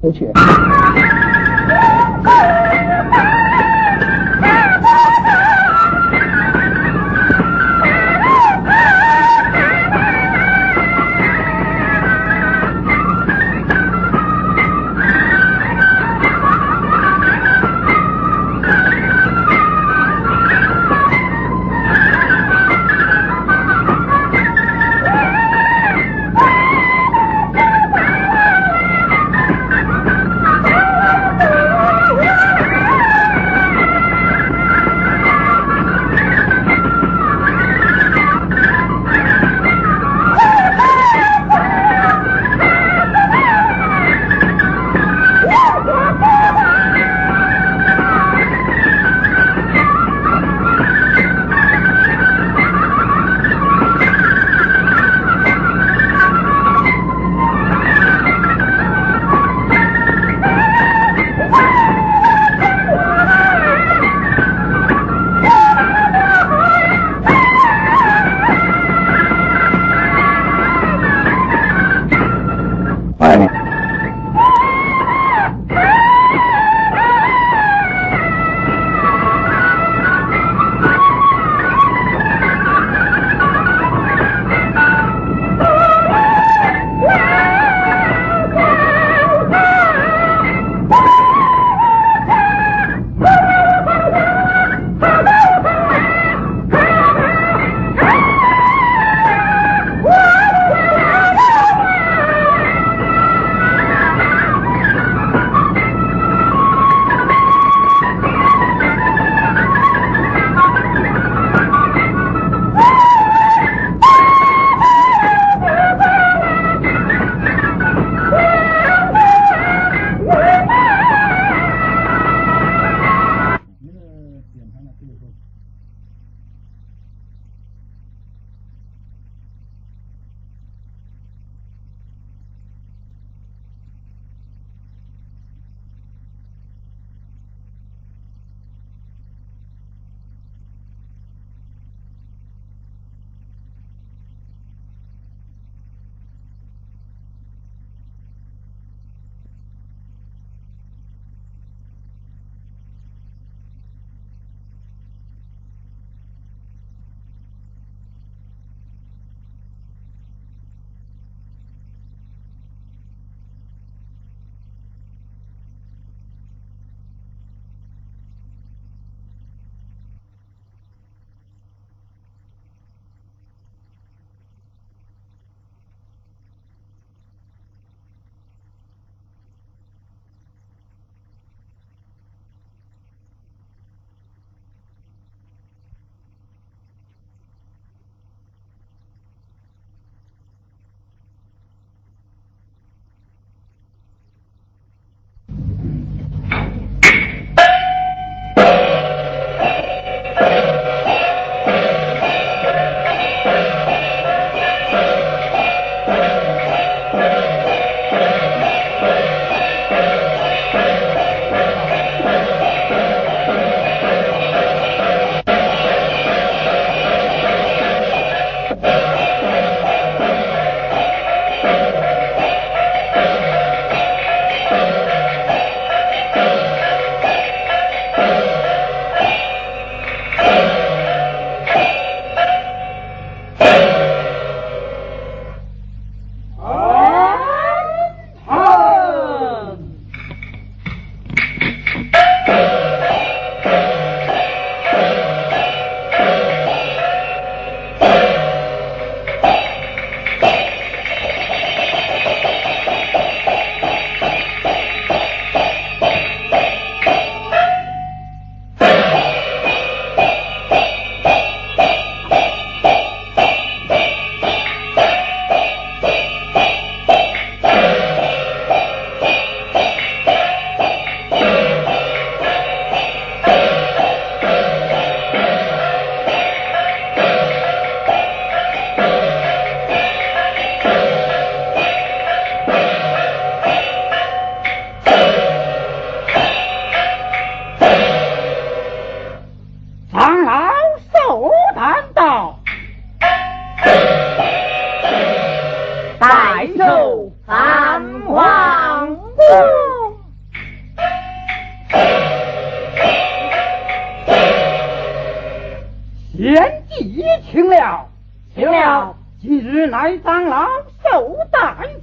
不去。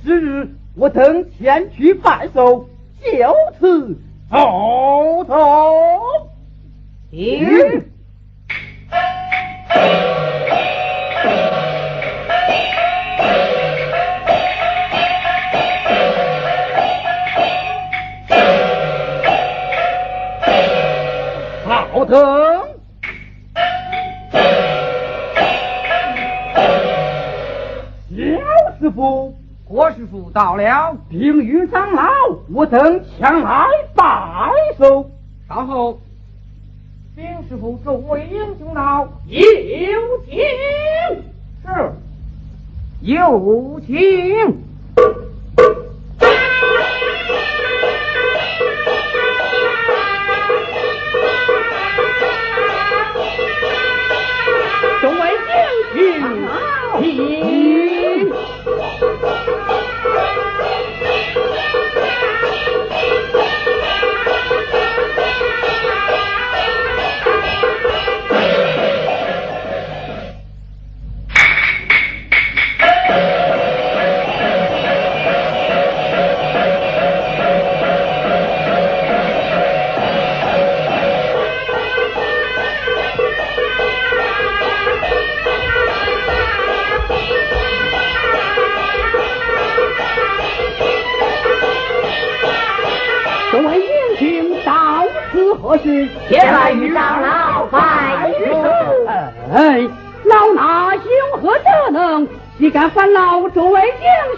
之日，我等前去拜寿，就此寿同。行。好的。小师傅，郭师傅到了，并与长老我等前来拜寿。稍后，丁师傅，众位英雄到，有请。是，有请。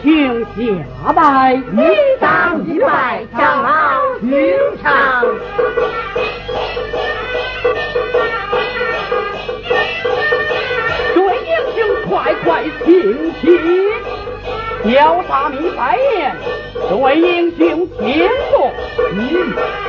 请下拜？你当一拜，长老寻常。众位英雄，快快请起。调查明白。言，众位英雄，请坐。嗯。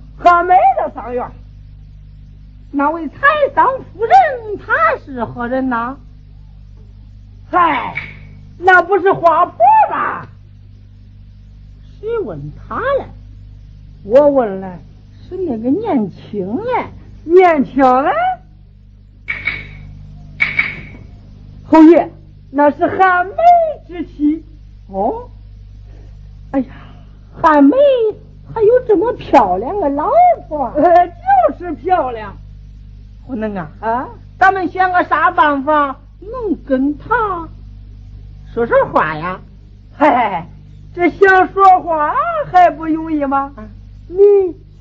还没的桑园。那位财商夫人，她是何人呐？嗨，那不是花婆吗？谁问他了？我问了，是那个年轻嘞，年轻嘞。侯爷，那是汉梅之妻。哦，哎呀，汉梅。还有这么漂亮的老婆，就是漂亮。不能啊啊！咱们想个啥办法能跟他说说话呀？嘿,嘿，这想说话还不容易吗？你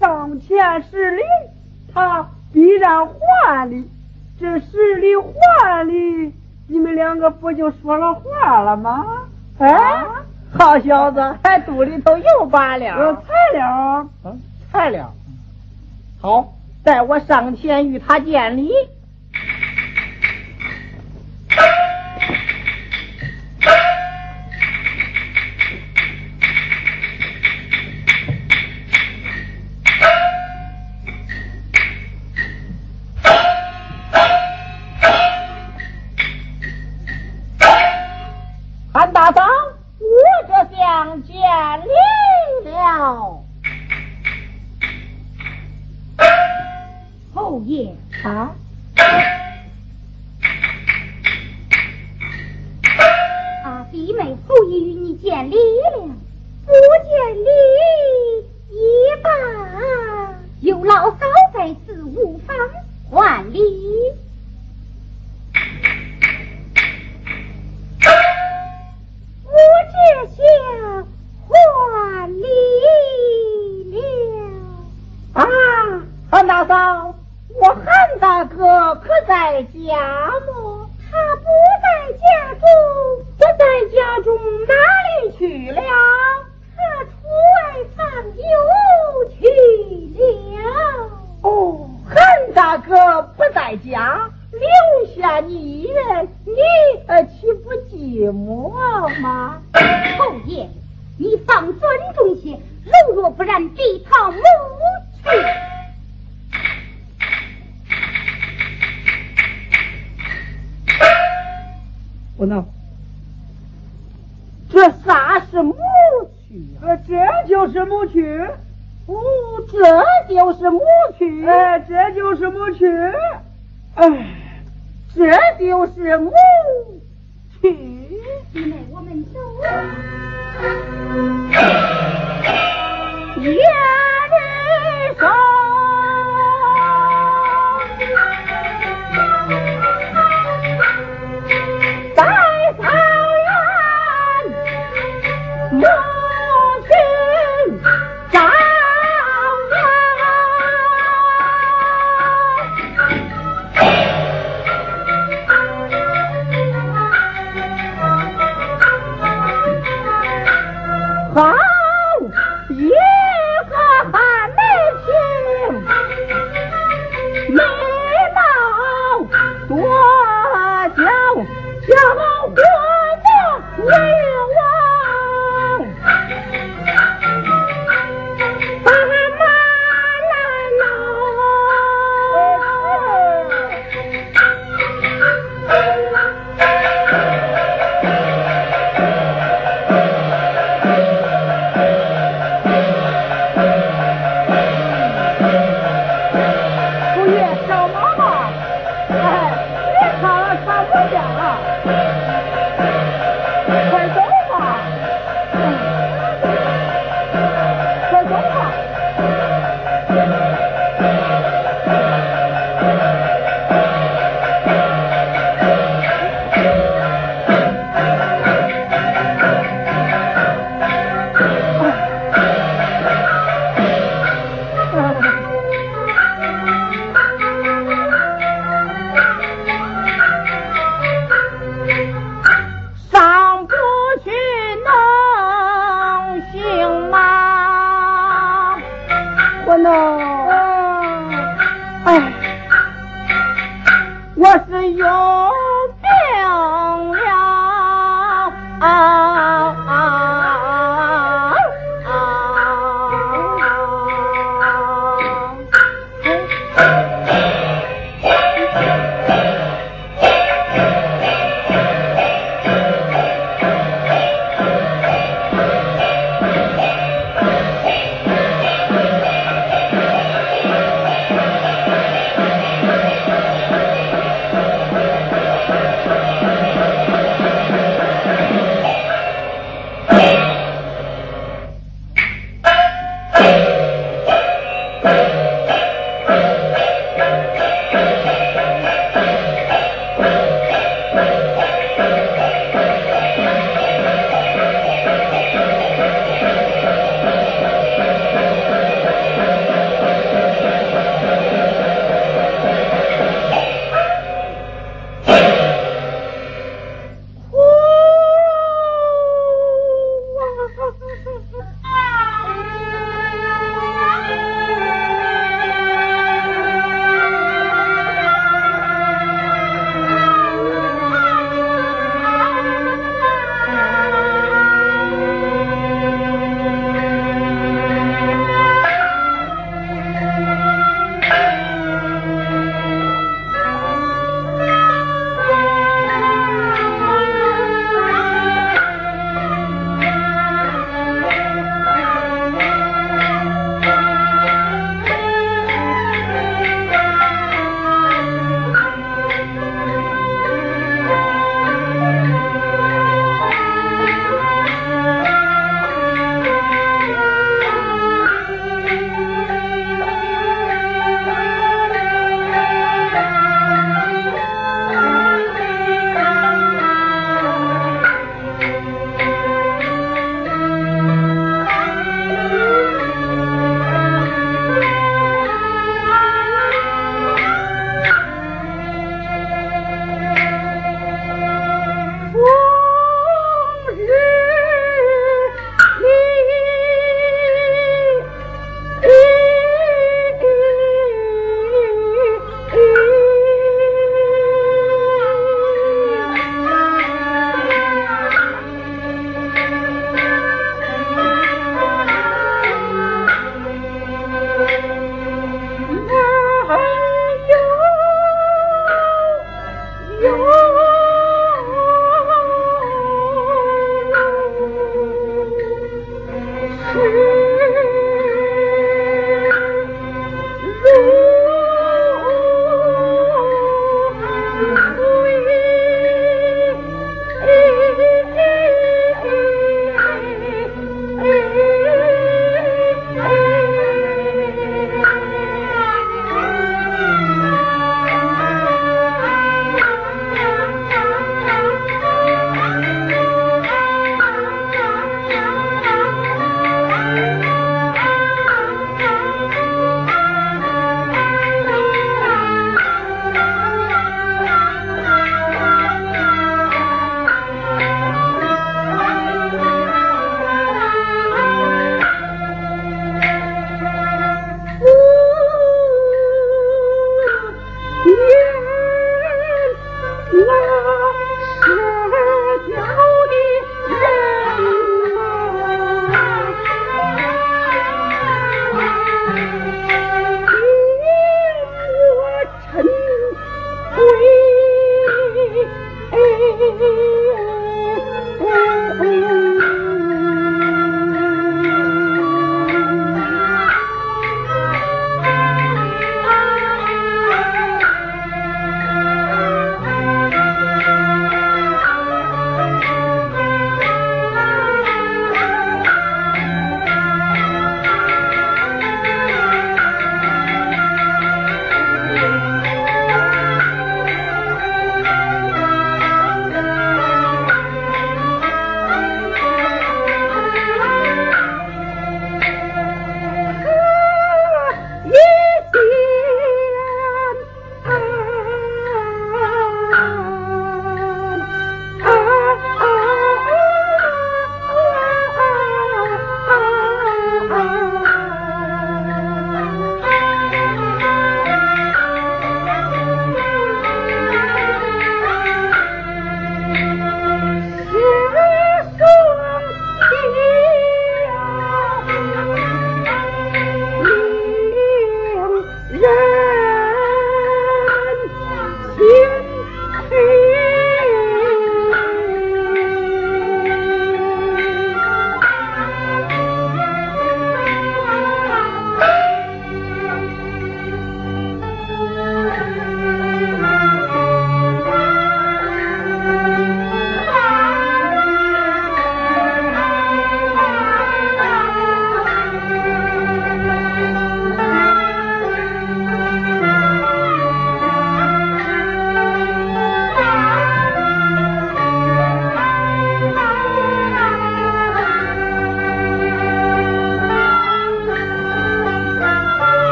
上前施礼，他必然还礼。这施礼还礼，你们两个不就说了话了吗？哎。好小子，还肚里头有把料，材料，材料。好，待我上前与他见礼。啊